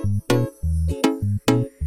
Thank you.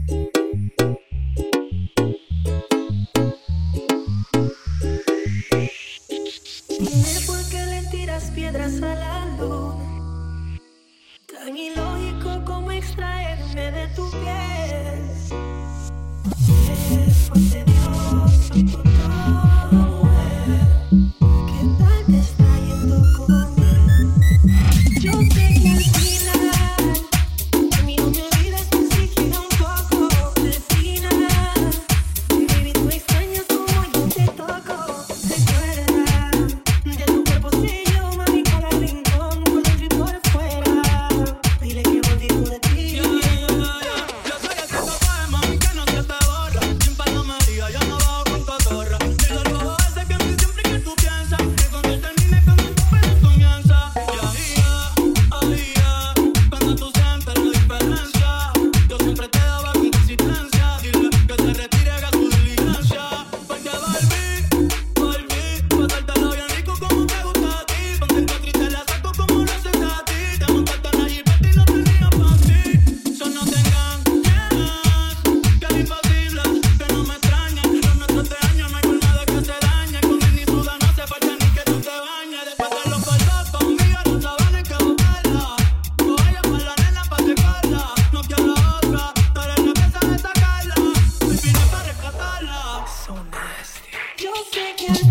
Aventura.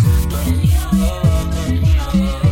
Oh, come here, oh.